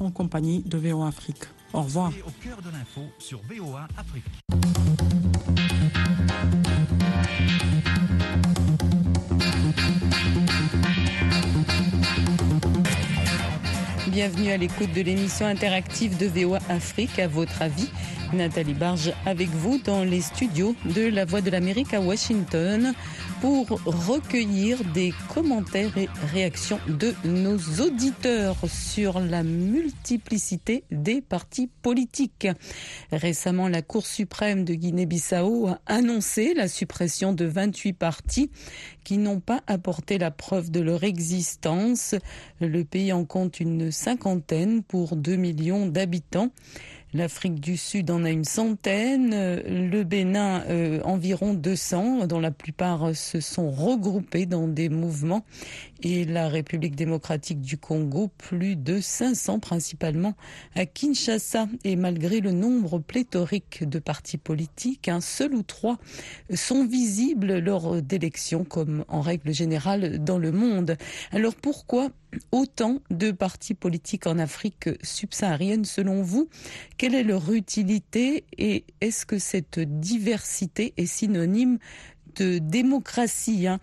en compagnie de VOA Afrique. Au revoir. Bienvenue à l'écoute de l'émission interactive de VOA Afrique. À votre avis, Nathalie Barge avec vous dans les studios de La Voix de l'Amérique à Washington pour recueillir des commentaires et réactions de nos auditeurs sur la multiplicité des partis politiques. Récemment, la Cour suprême de Guinée-Bissau a annoncé la suppression de 28 partis qui n'ont pas apporté la preuve de leur existence. Le pays en compte une cinquantaine pour 2 millions d'habitants. L'Afrique du Sud en a une centaine, le Bénin euh, environ 200, dont la plupart se sont regroupés dans des mouvements, et la République démocratique du Congo, plus de 500 principalement à Kinshasa. Et malgré le nombre pléthorique de partis politiques, un seul ou trois sont visibles lors d'élections, comme en règle générale dans le monde. Alors pourquoi autant de partis politiques en Afrique subsaharienne selon vous? Quelle est leur utilité? Et est-ce que cette diversité est synonyme de démocratie hein?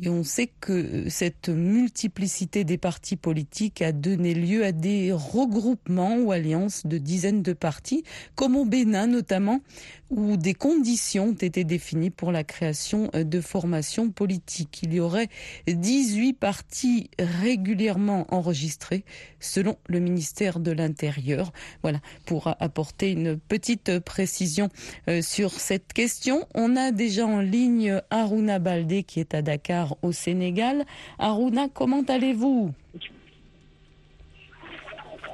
Et on sait que cette multiplicité des partis politiques a donné lieu à des regroupements ou alliances de dizaines de partis, comme au Bénin notamment, où des conditions ont été définies pour la création de formations politiques. Il y aurait 18 partis régulièrement enregistrés selon le ministère de l'Intérieur. Voilà, pour apporter une petite précision euh, sur cette question. On a déjà en ligne Aruna Baldé qui est à Dakar au Sénégal. Aruna, comment allez-vous?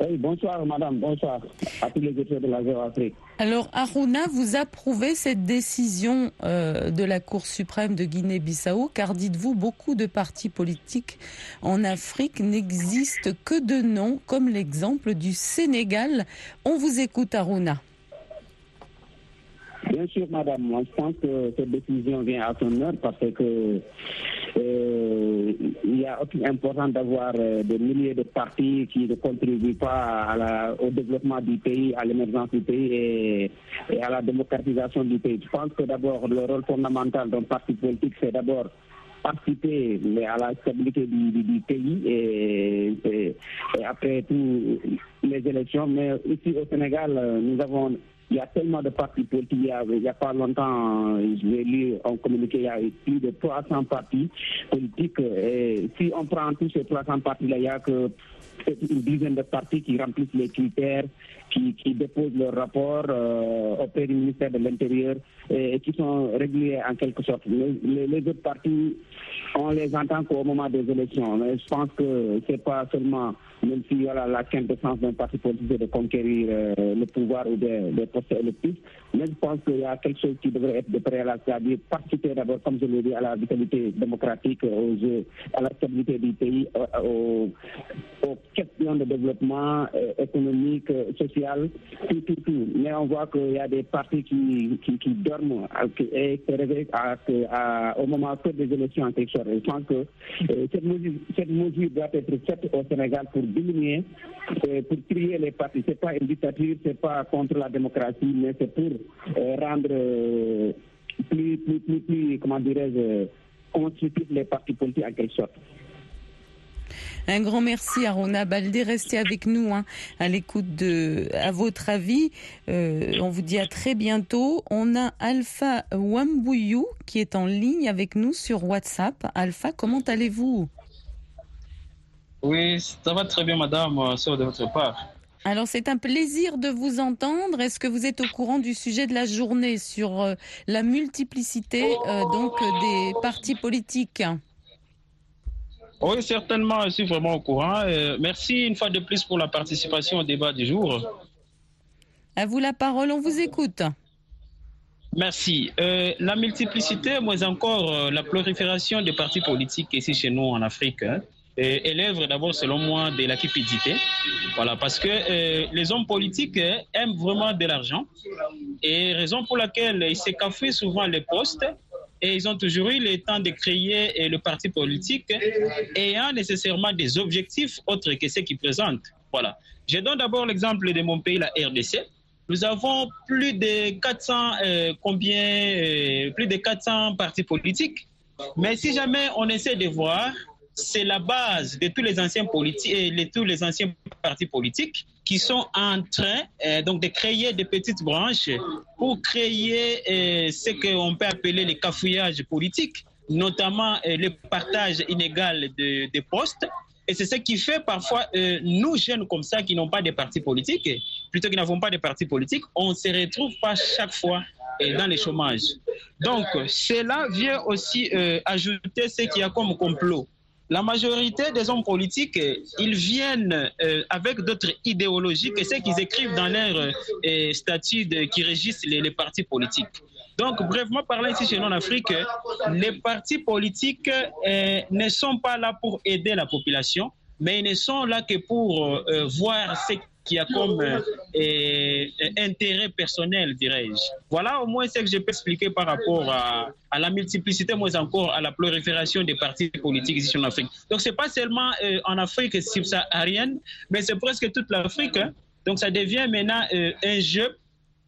Oui, bonsoir madame, bonsoir à tous les de la. Alors Aruna, vous approuvez cette décision euh, de la Cour suprême de Guinée-Bissau car dites-vous, beaucoup de partis politiques en Afrique n'existent que de nom, comme l'exemple du Sénégal. On vous écoute Aruna. Bien sûr, madame. Moi, je pense que cette décision vient à son heure parce que euh, il y a aussi important d'avoir euh, des milliers de partis qui ne contribuent pas au développement du pays, à l'émergence du pays et, à la démocratisation du pays. Je pense que d'abord, le rôle fondamental d'un parti politique, c'est d'abord participer à la stabilité du, pays et, après tout les élections. Mais ici au Sénégal, nous avons il y a tellement de partis politiques. Il n'y a, pas longtemps, j'ai lu en communiqué, il y a plus de 300 partis politiques. Et si on prend tous ces 300 partis-là, il n'y a que une dizaine de partis qui remplissent les critères, qui, déposent leur rapport euh, auprès du ministère de l'Intérieur et, qui sont réguliers en quelque sorte. Les, autres partis, on les entend qu'au moment des élections. Mais je pense que ce n'est pas seulement, même si voilà, la quintessence d'un parti politique de conquérir euh, le pouvoir ou des, des postes électifs, mais je pense qu'il y a quelque chose qui devrait être de préalable, c'est-à-dire participer d'abord, comme je l'ai dit, à la vitalité démocratique, aux, à la stabilité du pays, aux, aux questions de développement euh, économique, euh, social, tout, tout, tout. Mais on voit qu'il y a des partis qui, qui, dorment et se réveillent au moment des élections sorte. Je pense que euh, cette, mesure, doit être faite au Sénégal pour diminuer, pour trier les partis. Ce n'est pas une dictature, ce n'est pas contre la démocratie, mais c'est pour rendre plus, plus, plus, plus, comment dirais-je, constituer les partis politiques en quelque sorte. Un grand merci à Rona Baldé. Restez avec nous hein, à l'écoute de, à votre avis. Euh, on vous dit à très bientôt. On a Alpha Wambouyou qui est en ligne avec nous sur WhatsApp. Alpha, comment allez-vous? Oui, ça va très bien, madame, euh, sur de votre part. Alors c'est un plaisir de vous entendre. Est-ce que vous êtes au courant du sujet de la journée sur euh, la multiplicité donc des partis politiques? Oui, certainement, je suis vraiment au courant. Euh, merci une fois de plus pour la participation au débat du jour. À vous la parole, on vous écoute. Merci. Euh, la multiplicité, moins encore euh, la prolifération des partis politiques ici chez nous en Afrique, hein, élève d'abord, selon moi, de la cupidité. Voilà, parce que les hommes politiques aiment vraiment de l'argent et raison pour laquelle ils s'écafouillent souvent les postes et ils ont toujours eu le temps de créer le parti politique ayant nécessairement des objectifs autres que ceux qu'ils présentent. Voilà. Je donne d'abord l'exemple de mon pays, la RDC. Nous avons plus de 400, euh, combien, euh, plus de 400 partis politiques. Mais si jamais on essaie de voir, c'est la base de tous les anciens politiques et de tous les anciens partis politiques qui sont en train euh, donc de créer des petites branches pour créer euh, ce qu'on peut appeler les cafouillages politiques, notamment euh, le partage inégal de, de postes. Et c'est ce qui fait parfois, nous jeunes comme ça, qui n'ont pas de partis politiques, plutôt qui n'avons pas de partis politiques, on se retrouve pas chaque fois dans les chômages. Donc, cela vient aussi ajouter ce qu'il y a comme complot. La majorité des hommes politiques, euh, ils viennent euh, avec d'autres idéologies que ce qu'ils écrivent dans leurs euh, statuts de- qui régissent les, partis politiques. Donc, brièvement parlant, ici chez nous en Afrique, les partis politiques euh, ne sont pas là pour aider la population, mais ils ne sont là que pour voir ce qu'il y a comme euh, euh, intérêt personnel, dirais-je. Voilà au moins ce que je peux expliquer par rapport à, la multiplicité, moins encore à la prolifération des partis politiques ici en Afrique. Donc, c'est pas seulement euh, en Afrique subsaharienne, mais c'est presque toute l'Afrique. hein. Donc, ça devient maintenant euh, un jeu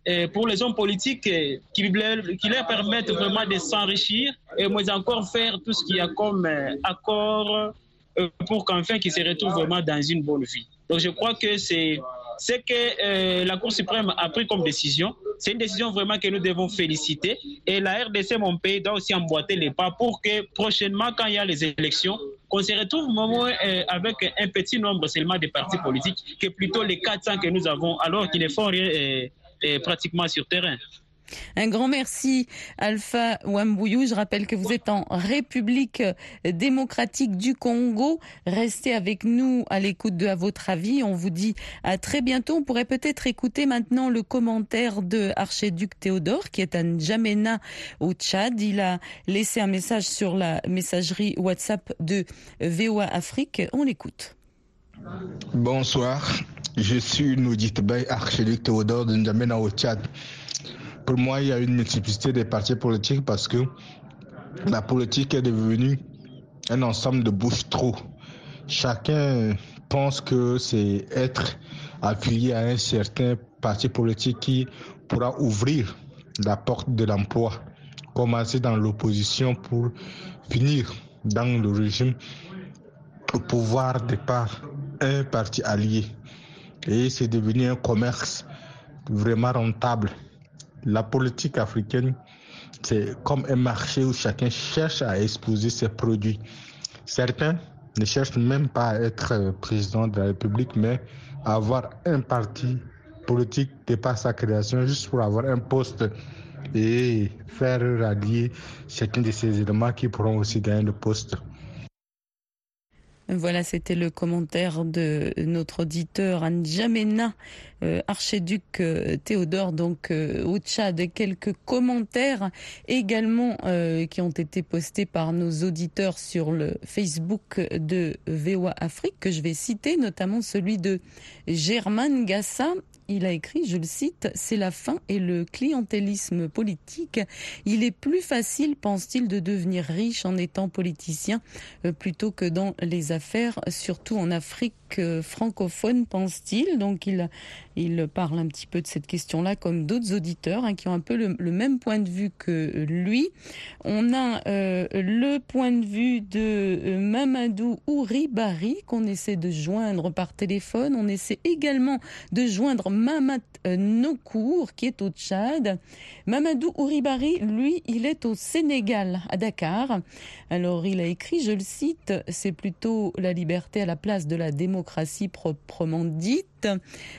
euh, pour les hommes politiques euh, qui, leur, qui permettent vraiment de s'enrichir et moins encore faire tout ce qu'il y a comme euh, accord euh, pour qu'enfin qu'ils se retrouvent vraiment dans une bonne vie. Donc je crois que c'est ce que euh, la Cour suprême a pris comme décision. C'est une décision vraiment que nous devons féliciter. Et la RDC, mon pays, doit aussi emboîter les pas pour que prochainement, quand il y a les élections, qu'on se retrouve euh, avec un petit nombre seulement de partis politiques que plutôt les 400 que nous avons, alors qu'ils ne font rien euh, pratiquement sur terrain. Un grand merci, Alpha Wambouyou. Je rappelle que vous êtes en République démocratique du Congo. Restez avec nous à l'écoute de À votre avis. On vous dit à très bientôt. On pourrait peut-être écouter maintenant le commentaire de Archiduc Théodore, qui est à N'Djamena au Tchad. Il a laissé un message sur la messagerie WhatsApp de VOA Afrique. On l'écoute. Bonsoir, je suis Noudit Bey, archiduc Théodore de N'Djamena au Tchad. Pour moi, il y a une multiplicité des partis politiques parce que la politique est devenue un ensemble de bouches trop. Chacun pense que c'est être affilié à un certain parti politique qui pourra ouvrir la porte de l'emploi, commencer dans l'opposition pour finir dans le régime au pouvoir de par un parti allié. Et c'est devenu un commerce vraiment rentable. La politique africaine, c'est comme un marché où chacun cherche à exposer ses produits. Certains ne cherchent même pas à être président de la République, mais à avoir un parti politique par sa création, juste pour avoir un poste et faire rallier chacun de ces éléments qui pourront aussi gagner le poste. Voilà, c'était le commentaire de notre auditeur Anjamena, euh, archiduc euh, Théodore, donc euh, au Tchad. Quelques commentaires également euh, qui ont été postés par nos auditeurs sur le Facebook de VOA Afrique, que je vais citer, notamment celui de Germain Gassa. Il a écrit, je le cite, c'est la fin et le clientélisme politique. Il est plus facile, pense-t-il, de devenir riche en étant politicien euh, plutôt que dans les affaires, surtout en Afrique euh, francophone, pense-t-il. Donc il, parle un petit peu de cette question-là, comme d'autres auditeurs hein, qui ont un peu le, même point de vue que lui. On a euh, le point de vue de euh, Mamadou Ouribari qu'on essaie de joindre par téléphone. On essaie également de joindre Mamat Nokour qui est au Tchad. Mamadou Ouribari, lui, il est au Sénégal, à Dakar. Alors il a écrit, je le cite, c'est plutôt la liberté à la place de la démocratie proprement dite.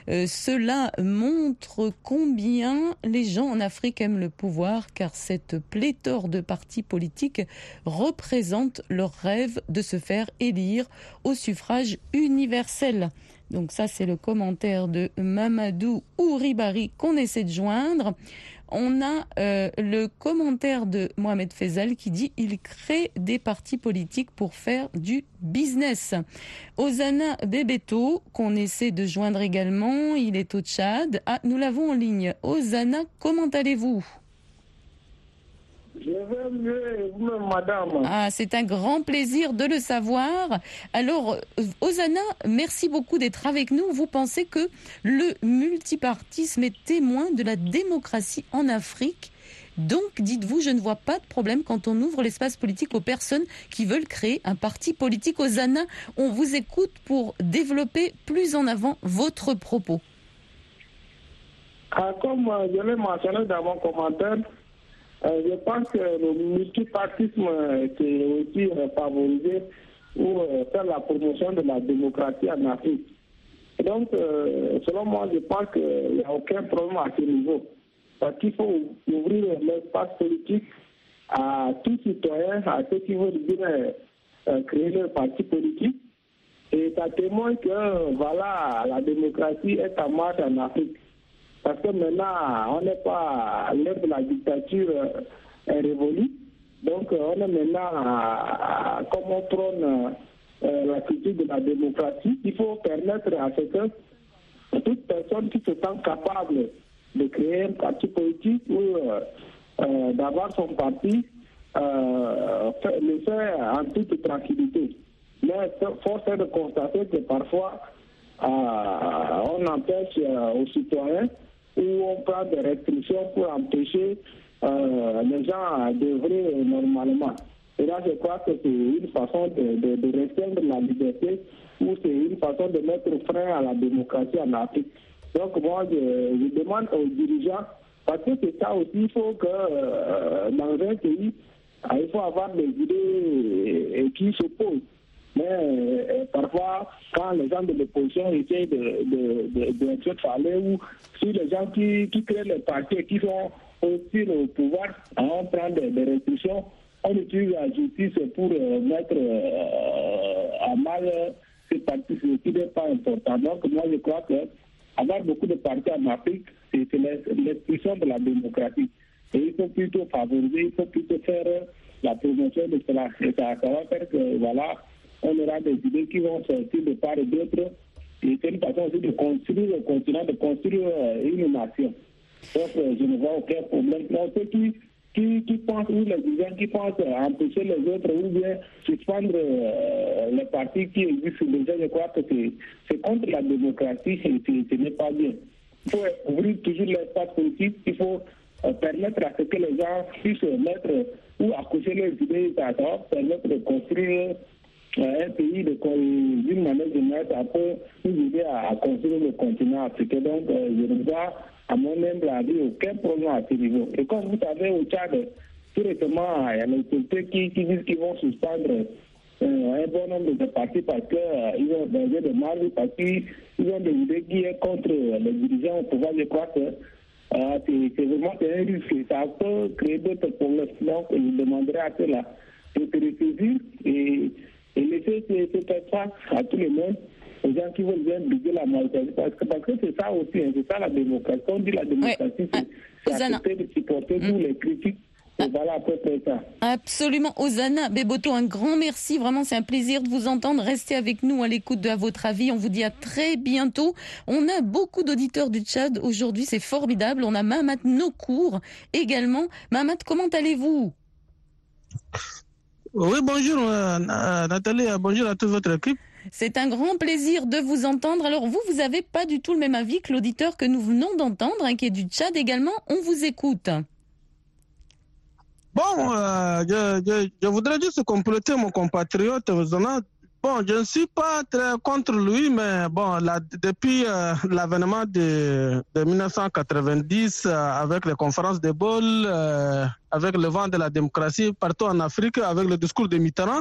Euh, cela montre combien les gens en Afrique aiment le pouvoir, car cette pléthore de partis politiques représente leur rêve de se faire élire au suffrage universel. Donc ça, c'est le commentaire de Mamadou Ouribari qu'on essaie de joindre. On a euh, le commentaire de Mohamed Fezal qui dit il crée des partis politiques pour faire du business. Osana Bebeto, qu'on essaie de joindre également, il est au Tchad. Ah, nous l'avons en ligne. Osana, comment allez-vous? Je vais mieux, vous-même, madame. Ah, c'est un grand plaisir de le savoir. Alors, euh, Osana, merci beaucoup d'être avec nous. Vous pensez que le multipartisme est témoin de la démocratie en Afrique? Donc, dites-vous, je ne vois pas de problème quand on ouvre l'espace politique aux personnes qui veulent créer un parti politique. Osana, on vous écoute pour développer plus en avant votre propos. Ah, comme euh, je l'ai mentionné dans mon commentaire, euh, je pense que le multipartisme est aussi euh, favorisé pour faire la promotion de la démocratie en Afrique. Donc, selon moi, je pense qu'il n'y a aucun problème à ce niveau. Parce qu'il faut ouvrir l'espace politique à tous citoyens, à ceux qui veulent bien créer leur parti politique. Et ça témoigne que voilà, la démocratie est en marche en Afrique. Parce que maintenant, on n'est pas l'ère de la dictature est révolue. Donc, on est maintenant, comme on prône la critique de la démocratie, il faut permettre à ce que toute personne qui se sent capable de créer un parti politique ou d'avoir son parti, le faire en toute tranquillité. Mais force est de constater que parfois, on empêche aux citoyens où on prend des restrictions pour empêcher euh, les gens d'œuvrer normalement. Et là, je crois que c'est une façon de, restreindre la liberté ou c'est une façon de mettre frein à la démocratie en Afrique. Donc, moi, je, demande aux dirigeants, parce que c'est ça aussi, il faut que euh, dans un pays, il faut avoir des idées qui s'opposent. Mais euh, parfois, quand les gens de l'opposition essayent de, de, de, de, parler, ou si les gens qui, qui créent les partis qui sont aussi au pouvoir, on prend des, des restrictions, on utilise la justice pour euh, mettre euh, à mal ces partis, ce qui n'est pas important. Donc, moi, je crois que avoir beaucoup de partis en Afrique, c'est l'expression de la démocratie. Et il faut plutôt favoriser, il faut plutôt faire la promotion de cela. Et ça, ça va faire que, voilà, on aura des idées qui vont sortir de part et d'autre. Et c'est une façon aussi de construire le continent, de construire une nation. Donc, je ne vois aucun problème. Non, ceux qui, qui, qui pensent, ou les dirigeants qui pensent empêcher les autres ou bien suspendre euh, les partis qui existent déjà, je crois que c'est contre la démocratie ce n'est pas bien. Il faut ouvrir toujours l'espace politique, il faut euh, permettre à ce que les gens puissent mettre ou accoucher leurs idées, permettre de construire un pays d'une manière générale, ça peut nous aider à, construire le continent africain. Donc, euh, je ne vois, à mon humble avis, aucun problème à ce niveau. Et comme vous savez, au Tchad, récemment, il y a les autorités qui, disent qu'ils vont suspendre euh, un bon nombre de partis parce qu'ils euh, ont besoin de mal, parce qu'ils ont des idées qui sont contre les dirigeants au pouvoir. Je crois que euh, c'est vraiment un risque. Ça peut créer d'autres problèmes. Donc, je demanderai à cela de se et et laisser cet espace à tout le monde, aux gens qui veulent bien briser la Mauritanie. Parce que parce que c'est ça aussi, hein, c'est ça la démocratie. Quand on dit la démocratie, c'est accepter de supporter tous les critiques. Voilà. Absolument. Osana Beboto, un grand merci. Vraiment, c'est un plaisir de vous entendre. Restez avec nous à l'écoute de à votre avis. On vous dit à très bientôt. On a beaucoup d'auditeurs du Tchad aujourd'hui. C'est formidable. On a Mahamat Nokour également. Mahamat, comment allez-vous? Oui, bonjour euh, Nathalie, bonjour à toute votre équipe. C'est un grand plaisir de vous entendre. Alors vous, vous n'avez pas du tout le même avis que l'auditeur que nous venons d'entendre, hein, qui est du Tchad également. On vous écoute. Bon, euh, je, je, je, voudrais juste compléter mon compatriote. Bon, je ne suis pas très contre lui, mais bon, depuis euh, l'avènement de, de, 1990, euh, avec les conférences de Bol, euh, avec le vent de la démocratie partout en Afrique, avec le discours de Mitterrand,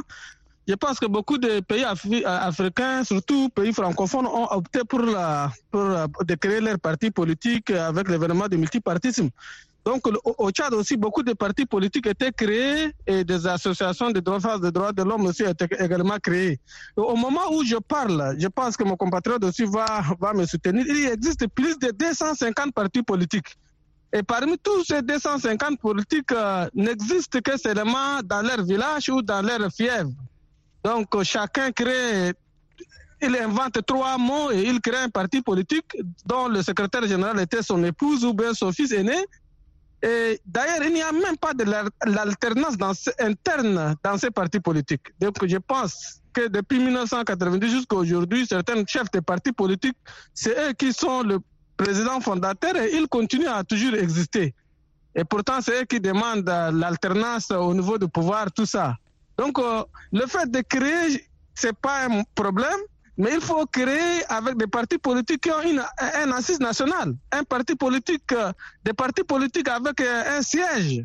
je pense que beaucoup de pays afri africains, surtout pays francophones, ont opté pour, la, pour de créer leur parti politique avec l'événement du multipartisme. Donc au Tchad aussi, beaucoup de partis politiques étaient créés et des associations de défense des droits de l'homme aussi étaient également créées. Au moment où je parle, je pense que mon compatriote aussi va, va me soutenir, il existe plus de 250 partis politiques. Et parmi tous ces 250 politiques, euh, n'existent que seulement dans leur village ou dans leur fièvre. Donc chacun crée il invente trois mots et il crée un parti politique dont le secrétaire général était son épouse ou bien son fils aîné. Et d'ailleurs, il n'y a même pas de l'alternance dans, interne dans ces partis politiques. Donc je pense que depuis 1990 jusqu'à aujourd'hui, certains chefs de partis politiques, c'est eux qui sont le président fondateur et ils continuent à toujours exister. Et pourtant, c'est eux qui demandent l'alternance au niveau du pouvoir, tout ça. Donc, euh, le fait de créer, c'est pas un problème, mais il faut créer avec des partis politiques qui ont une, un assise nationale, un parti politique, euh, des partis politiques avec euh, un siège.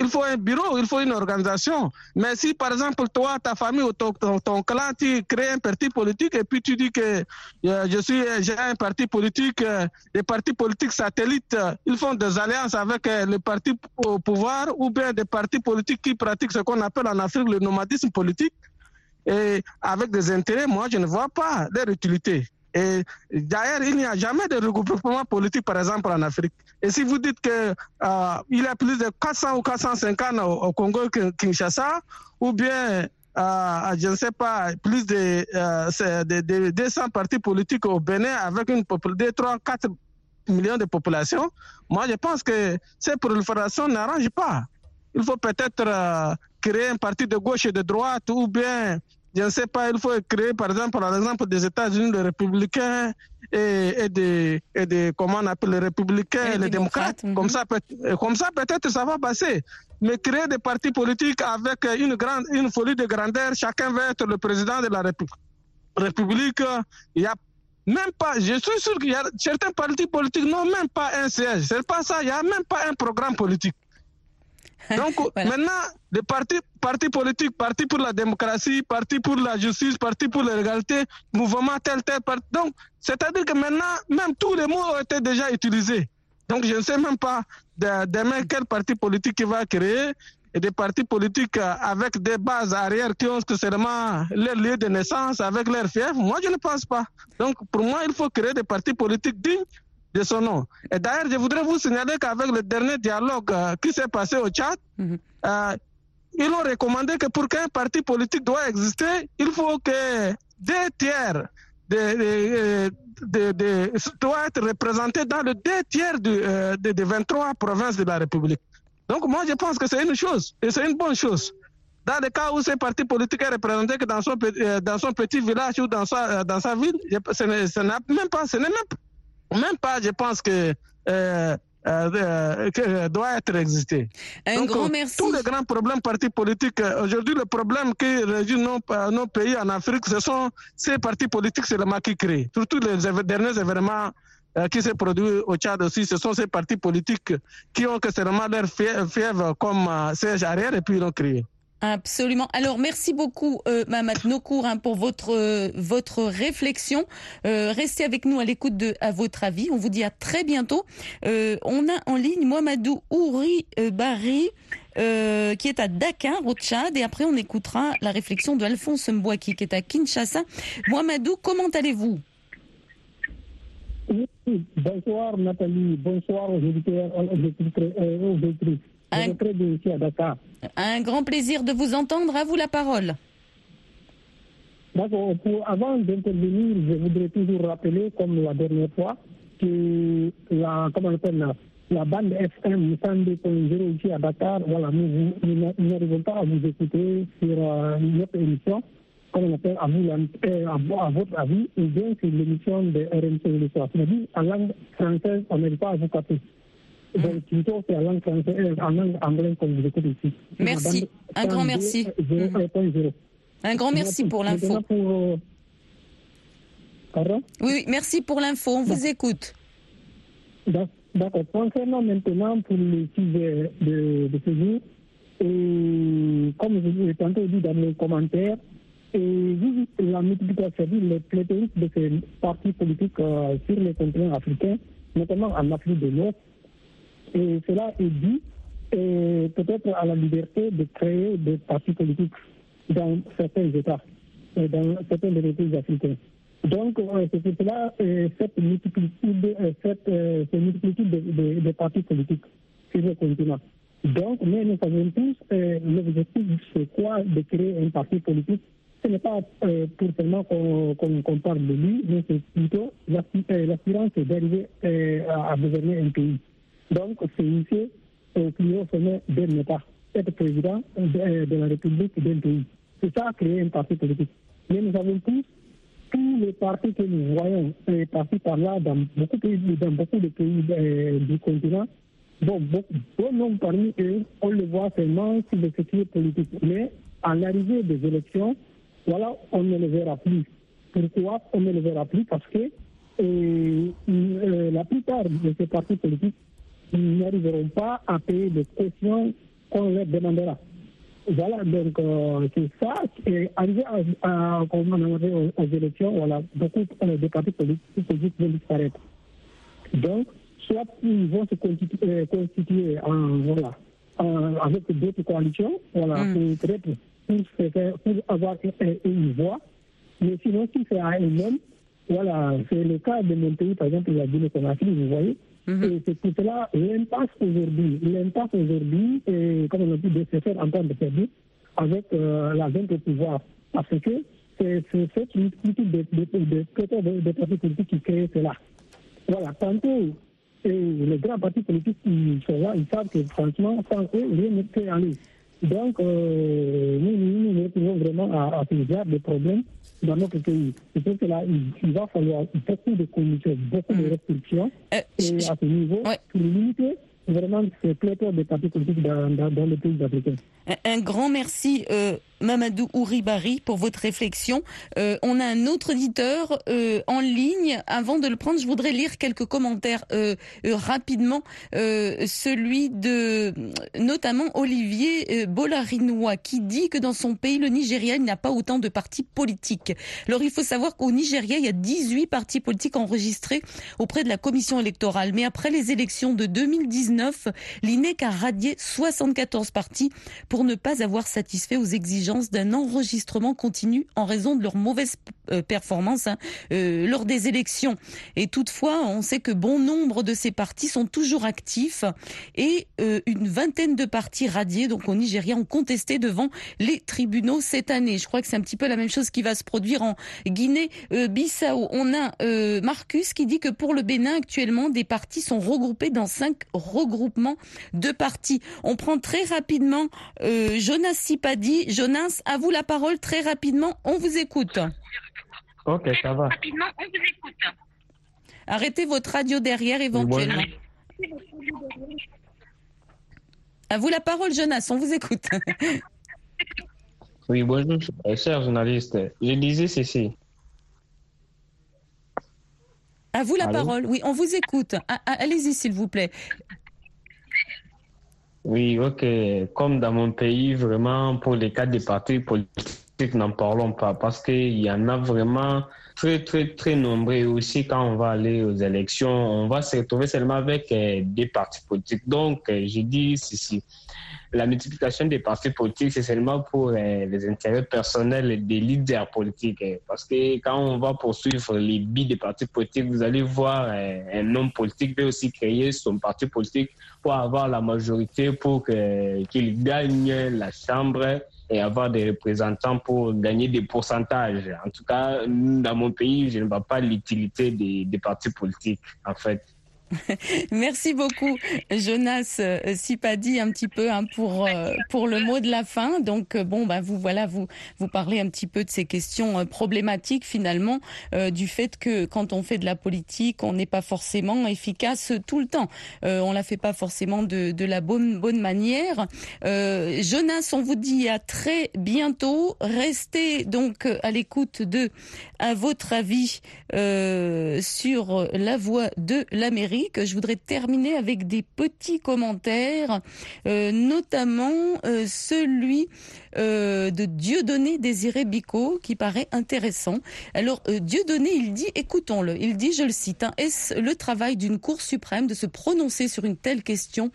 Il faut un bureau, il faut une organisation. Mais si, par exemple, toi, ta famille ou ton, clan, tu crées un parti politique et puis tu dis que euh, je suis, j'ai un parti politique, des partis politiques satellites, ils font des alliances avec les partis au pouvoir ou bien des partis politiques qui pratiquent ce qu'on appelle en Afrique le nomadisme politique et avec des intérêts, moi, je ne vois pas leur utilité. Et d'ailleurs, il n'y a jamais de regroupement politique, par exemple, en Afrique. Et si vous dites qu'il euh, y a plus de 400 ou 450 au, Congo Kinshasa, ou bien, euh, je ne sais pas, plus de, euh, de, de, 200 partis politiques au Bénin avec une population de 3, 4 millions de population, moi, je pense que ces proliférations n'arrangent pas. Il faut peut-être euh, créer un parti de gauche et de droite ou bien, je ne sais pas, il faut créer par exemple, par exemple des États-Unis, les républicains et, et, des, et des, comment on appelle les républicains et, les démocrates. Comme ça, peut, comme ça, peut-être ça va passer. Mais créer des partis politiques avec une grande, une folie de grandeur, chacun veut être le président de la République. République, il y a même pas, je suis sûr qu'il y a certains partis politiques n'ont même pas un siège. C'est pas ça, il n'y a même pas un programme politique. Donc voilà. maintenant, les partis, partis politiques, partis pour la démocratie, partis pour la justice, partis pour l'égalité, mouvement tel, tel, parti. Donc, c'est-à-dire que maintenant, même tous les mots ont été déjà utilisés. Donc, je ne sais même pas de, demain quel parti politique il va créer et des partis politiques avec des bases arrière qui ont seulement leur lieu de naissance, avec leur fief. Moi, je ne pense pas. Donc, pour moi, il faut créer des partis politiques dignes de son nom. Et d'ailleurs, je voudrais vous signaler qu'avec le dernier dialogue euh, qui s'est passé au Tchad, mm -hmm. euh, ils ont recommandé que pour qu'un parti politique doit exister, il faut que deux tiers de, de, de, de doit être représenté dans le deux tiers de, euh, de, 23 provinces de la République. Donc moi, je pense que c'est une chose, et c'est une bonne chose. Dans le cas où ce parti politique est représenté que dans son, dans son petit village ou dans sa, dans sa ville, ce n'est même pas, ce n'est même même pas, je pense que euh, euh, que doit être existé. Un Donc, grand merci. Tous les grands problèmes partis politiques, aujourd'hui, le problème qui régit nos, nos, pays en Afrique, ce sont ces partis politiques seulement qui créent. Surtout les derniers événements euh, qui s'est produit au Tchad aussi, ce sont ces partis politiques qui ont que seulement leur fièvre comme siège arrière et puis ils ont créé. Absolument. Alors merci beaucoup euh, Mamat Nokour hein, pour votre euh, votre réflexion. Euh, restez avec nous à l'écoute de à votre avis. On vous dit à très bientôt. Euh, on a en ligne Mohamedou Ouri Bari qui est à Dakar au Tchad et après on écoutera la réflexion de Alphonse Mbouaki qui est à Kinshasa. Mohamedou, comment allez-vous? Bonsoir Nathalie, bonsoir aux. Un... Un grand plaisir de vous entendre. À vous la parole. D'accord. Avant d'intervenir, je voudrais toujours rappeler, comme la dernière fois, que la, comment on appelle, la, la bande FM 102.0 ici à Dakar, voilà, nous n'arrivons pas à vous écouter sur euh, notre émission, comme on appelle à, vous, euh, à, à, votre avis, ou bien sur l'émission de RMC le soir. C'est-à-dire, en langue française, on n'arrive pas à vous capter. Donc, plutôt, c'est en langue française, en langue anglaise, comme vous écoutez ici. Merci. Un grand merci. 0. Un grand merci pour l'info. Pour... Pardon? Oui, merci pour l'info. On vous écoute. D'accord. Concernant maintenant pour le sujet de, de ce jour, et comme je vous ai tantôt dit dans mes commentaires, et vu la multiplication, le pléthorique de ces partis politiques euh, sur le continent africain, notamment en Afrique de l'Ouest, et cela est dû peut-être à la liberté de créer des partis politiques dans certains États, et dans certains des pays africains. Donc, c'est cela cette multiplicité, cette, multiplicité de, partis politiques sur le continent. Donc, mais nous savons tous, l'objectif, c'est quoi de créer un parti politique? Ce n'est pas euh, pour seulement qu'on qu parle de lui, mais c'est plutôt l'aspirance d'arriver euh, à, à gouverner un pays. Donc, c'est ici au plus haut sommet d'un État, être président de, la République d'un pays. C'est ça, créer un parti politique. Mais nous avons tous, tous les partis que nous voyons, les partis par là, dans beaucoup, dans beaucoup de pays euh, du continent, bon, bon, nombre parmi eux, on le voit seulement sur le secteur politique. Mais à l'arrivée des élections, voilà, on ne le verra plus. Pourquoi on ne le verra plus? Parce que euh, euh, la plupart de ces partis politiques n'arriveront pas à payer les questions qu'on leur demandera. Voilà, donc euh, c'est ça. Et arrivé à, à, à, aux, élections, voilà, beaucoup de partis politiques vont disparaître. Donc, soit ils vont se constituer, constituer en, voilà, avec d'autres coalitions, voilà, mm. peut-être pour, avoir une voix, mais sinon, si c'est à eux-mêmes, voilà, c'est le cas de mon pays, par exemple, la Guinée-Conakry, vous voyez. Mhm. Et c'est pour cela l'impasse aujourd'hui. L'impasse aujourd'hui, comme on a dit, de se faire entendre de servir avec euh, la vente au pouvoir. Parce que c'est cette multitude de, de, de, de, de partis politiques qui crée cela. Voilà, tantôt, les grands partis politiques qui sont là, ils savent que franchement, sans eux, rien ne peut aller. Donc, euh, nous, nous, nous, nous vraiment à, à ce de problèmes dans notre pays. C'est pour cela il va falloir beaucoup de commissions, beaucoup de mm. restrictions. Euh, et à ce niveau, ouais. pour limiter vraiment ce pléthore de partis politiques dans, dans, dans les pays africains. Un, grand merci. Euh, Mamadou Ouribari pour votre réflexion. Euh, on a un autre éditeur euh, en ligne. Avant de le prendre, je voudrais lire quelques commentaires euh, rapidement. celui de notamment Olivier Bolarinois qui dit que dans son pays, le Nigeria, il n'a pas autant de partis politiques. Alors il faut savoir qu'au Nigeria, il y a 18 partis politiques enregistrés auprès de la commission électorale. Mais après les élections de 2019, l'INEC a radié 74 partis pour ne pas avoir satisfait aux exigences d'un enregistrement continu en raison de leur mauvaise euh, performance hein, euh, lors des élections. Et toutefois, on sait que bon nombre de ces partis sont toujours actifs et euh, une vingtaine de partis radiés, donc au Nigeria, ont contesté devant les tribunaux cette année. Je crois que c'est un petit peu la même chose qui va se produire en Guinée-Bissau. On a Marcus qui dit que pour le Bénin, actuellement, des partis sont regroupés dans cinq regroupements de partis. On prend très rapidement Jonas Sipadi. Jonas à vous la parole très rapidement. On vous écoute. Ok, ça va. Arrêtez votre radio derrière éventuellement. À vous la parole, Jonas, on vous écoute. oui, bonjour, cher journaliste. Je disais ceci. À vous la parole, oui, on vous écoute. Allez-y, s'il vous plaît. Oui, ok. Comme dans mon pays, vraiment, pour les cas des partis politiques, n'en parlons pas parce qu'il y en a vraiment très, très, très nombreux. Aussi, quand on va aller aux élections, on va se retrouver seulement avec euh, des partis politiques. Donc, euh, je dis ceci la multiplication des partis politiques, c'est seulement pour euh, les intérêts personnels des leaders politiques. Hein. parce que quand on va poursuivre les billes des partis politiques, vous allez voir euh, un homme politique peut aussi créer son parti politique pour avoir la majorité, pour qu'il gagne la Chambre et avoir des représentants pour gagner des pourcentages. En tout cas, dans mon pays, je ne vois pas l'utilité des, des partis politiques, en fait. Merci beaucoup, Jonas euh, Sipadi, un petit peu hein, pour euh, pour le mot de la fin. Donc euh, bon, bah vous voilà, vous vous parlez un petit peu de ces questions problématiques finalement du fait que quand on fait de la politique, on n'est pas forcément efficace tout le temps. on la fait pas forcément de de la bonne bonne manière. Jonas, on vous dit à très bientôt. Restez donc à l'écoute de à votre avis sur la voie de l'Amérique que Je voudrais terminer avec des petits commentaires, euh, notamment euh, celui euh, de Dieudonné Désiré Bicot qui paraît intéressant. Alors Dieudonné, il dit, écoutons-le, il dit, je le cite, hein, est-ce le travail d'une Cour suprême de se prononcer sur une telle question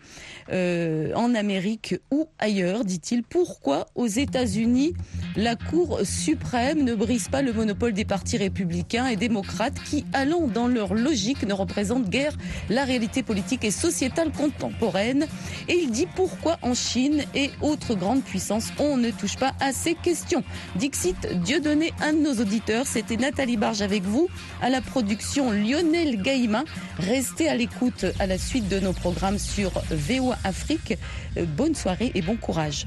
en Amérique ou ailleurs, dit-il? Pourquoi aux États-Unis la Cour suprême ne brise pas le monopole des partis républicains et démocrates qui, allant dans leur logique, ne représentent guère la réalité politique et sociétale contemporaine? Et il dit pourquoi en Chine et autres grandes puissances, on ne ne touche pas à ces questions. Dixit Dieudonné, un de nos auditeurs, c'était Nathalie Barge avec vous, à la production Lionel Gaïma. Restez à l'écoute à la suite de nos programmes sur VOA Afrique. Euh, bonne soirée et bon courage.